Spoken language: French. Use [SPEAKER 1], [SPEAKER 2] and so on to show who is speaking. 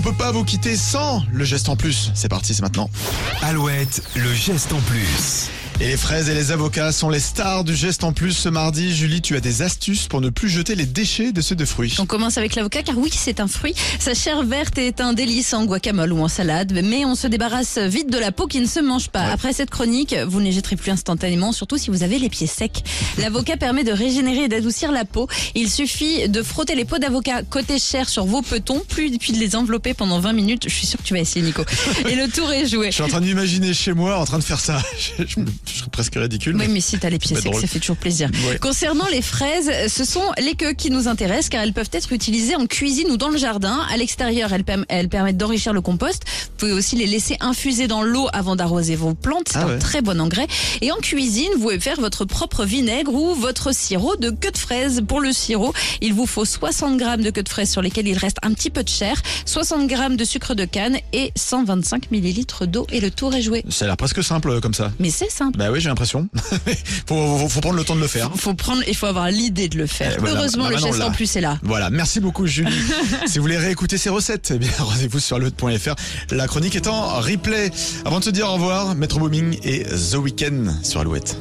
[SPEAKER 1] on peut pas vous quitter sans le geste en plus. C'est parti, c'est maintenant.
[SPEAKER 2] Alouette, le geste en plus.
[SPEAKER 1] Et les fraises et les avocats sont les stars du geste en plus ce mardi. Julie, tu as des astuces pour ne plus jeter les déchets de ceux de fruits.
[SPEAKER 3] On commence avec l'avocat car oui, c'est un fruit. Sa chair verte est un délice en guacamole ou en salade, mais on se débarrasse vite de la peau qui ne se mange pas. Après cette chronique, vous ne les jetterez plus instantanément, surtout si vous avez les pieds secs. L'avocat permet de régénérer et d'adoucir la peau. Il suffit de frotter les peaux d'avocat côté chair sur vos petons, puis, puis de les envelopper pendant 20 minutes. Je suis sûr que tu vas essayer, Nico. Et le tour est joué.
[SPEAKER 1] Je suis en train d'imaginer chez moi en train de faire ça. Je, je- je serais presque ridicule.
[SPEAKER 3] Oui, mais si t'as les pieds secs, ça fait toujours plaisir.
[SPEAKER 1] Ouais.
[SPEAKER 3] Concernant les fraises, ce sont les queues qui nous intéressent car elles peuvent être utilisées en cuisine ou dans le jardin. À l'extérieur, elles, perm- elles permettent d'enrichir le compost. Vous pouvez aussi les laisser infuser dans l'eau avant d'arroser vos plantes. C'est
[SPEAKER 1] Ah
[SPEAKER 3] un
[SPEAKER 1] ouais.
[SPEAKER 3] très bon engrais. Et en cuisine, vous pouvez faire votre propre vinaigre ou votre sirop de queue de fraise. Pour le sirop, il vous faut 60 grammes de queue de fraise sur lesquelles il reste un petit peu de chair, 60 grammes de sucre de canne et 125 millilitres d'eau. Et le tour est joué.
[SPEAKER 1] Ça a l'air presque simple euh, comme ça.
[SPEAKER 3] Mais c'est simple.
[SPEAKER 1] Bah oui, j'ai l'impression. faut, faut, faut prendre le temps de le faire.
[SPEAKER 3] Faut prendre, il faut avoir l'idée de le faire.
[SPEAKER 1] Eh.
[SPEAKER 3] Heureusement, le geste en plus est là.
[SPEAKER 1] Voilà, merci beaucoup Julie. si vous voulez réécouter ces recettes, eh bien rendez-vous sur le.fr. La chronique est en replay. Avant de se dire au revoir, Metro Booming et The Weeknd sur Alouette.